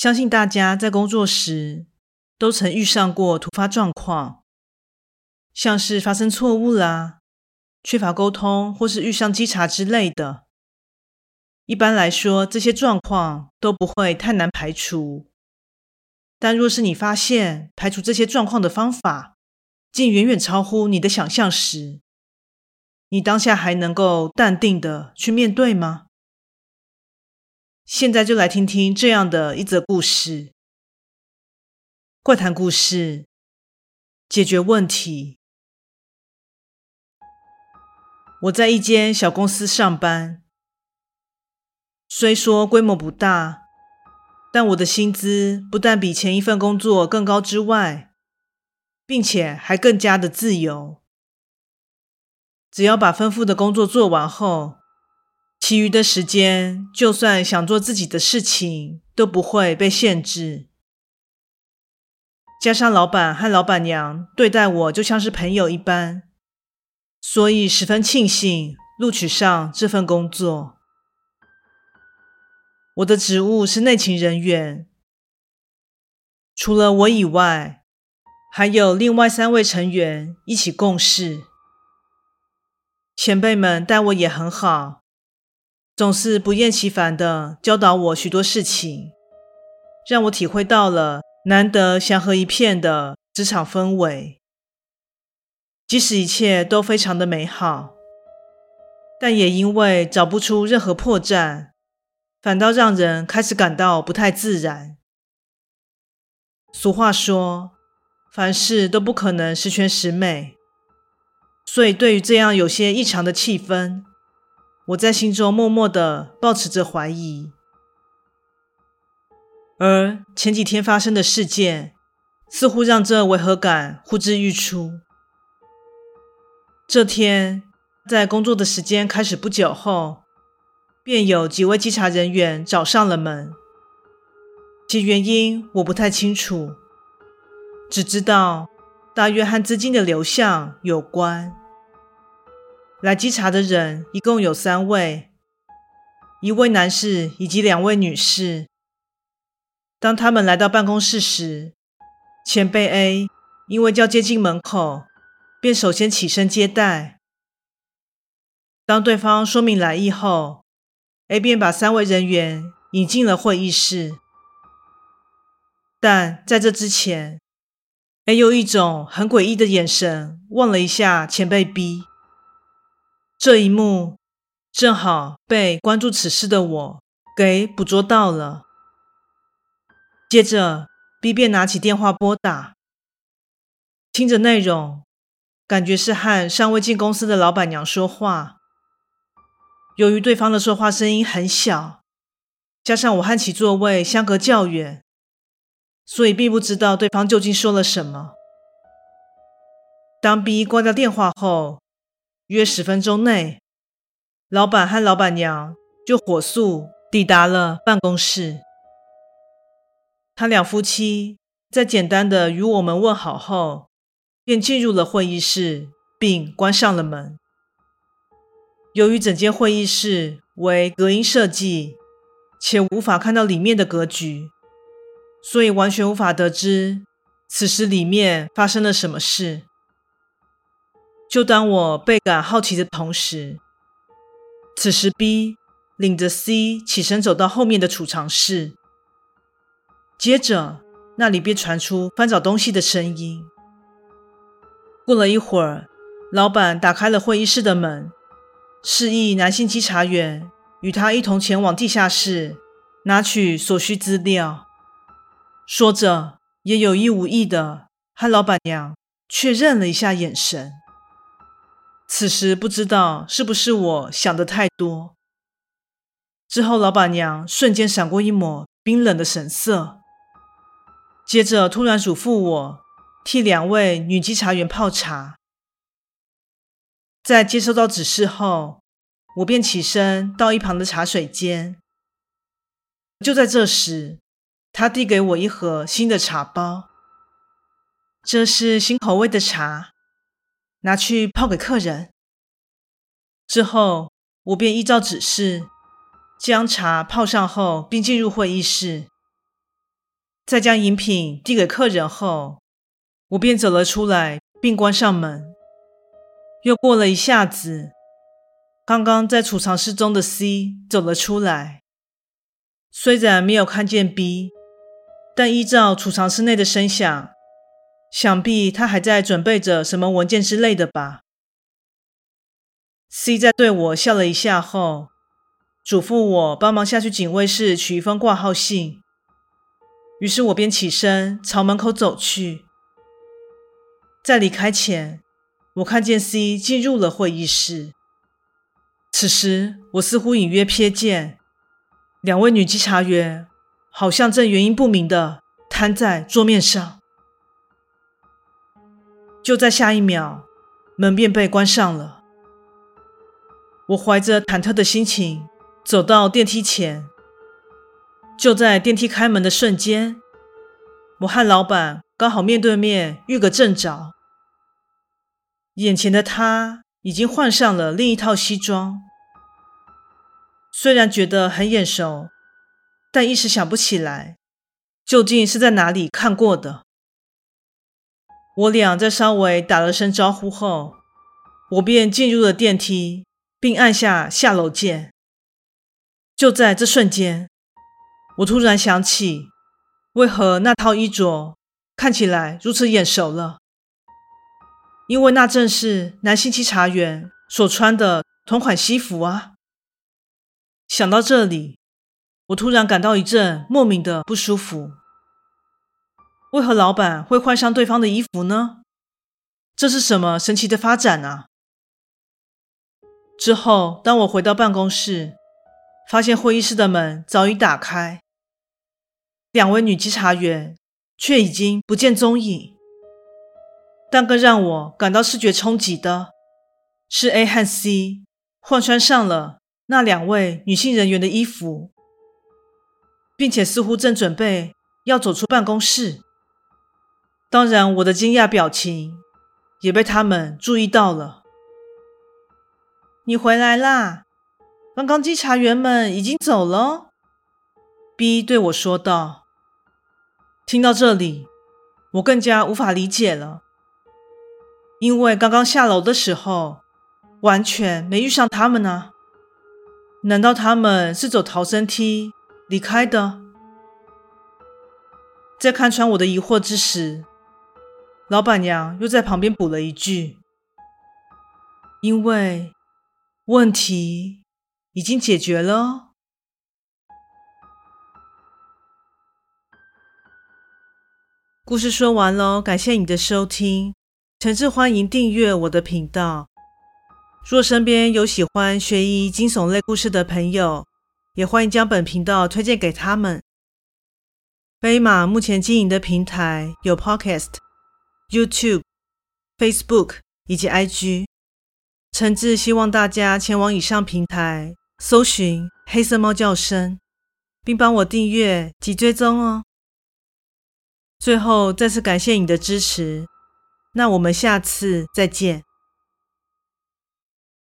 相信大家在工作时都曾遇上过突发状况，像是发生错误啦、缺乏沟通，或是遇上稽查之类的。一般来说，这些状况都不会太难排除。但若是你发现排除这些状况的方法，竟远远超乎你的想象时，你当下还能够淡定的去面对吗？现在就来听听这样的一则故事。怪谈故事，解决问题。我在一间小公司上班，虽说规模不大，但我的薪资不但比前一份工作更高之外，并且还更加的自由。只要把吩咐的工作做完后，其余的时间，就算想做自己的事情，都不会被限制。加上老板和老板娘对待我就像是朋友一般，所以十分庆幸录取上这份工作。我的职务是内勤人员，除了我以外，还有另外三位成员一起共事。前辈们待我也很好。总是不厌其烦地教导我许多事情，让我体会到了难得祥和一片的职场氛围。即使一切都非常的美好，但也因为找不出任何破绽，反倒让人开始感到不太自然。俗话说，凡事都不可能十全十美，所以对于这样有些异常的气氛，我在心中默默的抱持着怀疑，而前几天发生的事件似乎让这违和感呼之欲出。这天，在工作的时间开始不久后，便有几位稽查人员找上了门，其原因我不太清楚，只知道大约和资金的流向有关。来稽查的人一共有三位，一位男士以及两位女士。当他们来到办公室时，前辈 A 因为较接近门口，便首先起身接待。当对方说明来意后，A 便把三位人员引进了会议室。但在这之前，A 用一种很诡异的眼神望了一下前辈 B。这一幕正好被关注此事的我给捕捉到了。接着，B 便拿起电话拨打，听着内容，感觉是和尚未进公司的老板娘说话。由于对方的说话声音很小，加上我和其座位相隔较远，所以并不知道对方究竟说了什么。当 B 挂掉电话后，约十分钟内，老板和老板娘就火速抵达了办公室。他俩夫妻在简单的与我们问好后，便进入了会议室，并关上了门。由于整间会议室为隔音设计，且无法看到里面的格局，所以完全无法得知此时里面发生了什么事。就当我倍感好奇的同时，此时 B 领着 C 起身走到后面的储藏室，接着那里便传出翻找东西的声音。过了一会儿，老板打开了会议室的门，示意男性稽查员与他一同前往地下室拿取所需资料。说着，也有意无意的和老板娘确认了一下眼神。此时不知道是不是我想的太多。之后，老板娘瞬间闪过一抹冰冷的神色，接着突然嘱咐我替两位女稽查员泡茶。在接收到指示后，我便起身到一旁的茶水间。就在这时，她递给我一盒新的茶包，这是新口味的茶，拿去泡给客人。之后，我便依照指示。将茶泡上后，并进入会议室，再将饮品递给客人后，我便走了出来，并关上门。又过了一下子，刚刚在储藏室中的 C 走了出来。虽然没有看见 B，但依照储藏室内的声响，想必他还在准备着什么文件之类的吧。C 在对我笑了一下后，嘱咐我帮忙下去警卫室取一封挂号信，于是我便起身朝门口走去。在离开前，我看见 C 进入了会议室。此时，我似乎隐约瞥见两位女稽查员好像正原因不明的瘫在桌面上。就在下一秒，门便被关上了。我怀着忐忑的心情。走到电梯前，就在电梯开门的瞬间，我和老板刚好面对面，遇个正着。眼前的他已经换上了另一套西装，虽然觉得很眼熟，但一时想不起来究竟是在哪里看过的。我俩在稍微打了声招呼后，我便进入了电梯，并按下下楼键。就在这瞬间，我突然想起，为何那套衣着看起来如此眼熟了？因为那正是男性稽查员所穿的同款西服啊！想到这里，我突然感到一阵莫名的不舒服。为何老板会换上对方的衣服呢？这是什么神奇的发展啊？之后，当我回到办公室，发现会议室的门早已打开，两位女稽查员却已经不见踪影。但更让我感到视觉冲击的是，A 和 C 换穿上了那两位女性人员的衣服，并且似乎正准备要走出办公室。当然，我的惊讶表情也被他们注意到了。你回来啦！刚刚稽查员们已经走了，B 对我说道。听到这里，我更加无法理解了，因为刚刚下楼的时候完全没遇上他们呢。难道他们是走逃生梯离开的？在看穿我的疑惑之时，老板娘又在旁边补了一句：“因为问题。”已经解决了。故事说完喽，感谢你的收听，诚挚欢迎订阅我的频道。若身边有喜欢悬疑惊悚类故事的朋友，也欢迎将本频道推荐给他们。飞马目前经营的平台有 Podcast、YouTube、Facebook 以及 IG，诚挚希望大家前往以上平台。搜寻黑色猫叫声，并帮我订阅及追踪哦。最后再次感谢你的支持，那我们下次再见。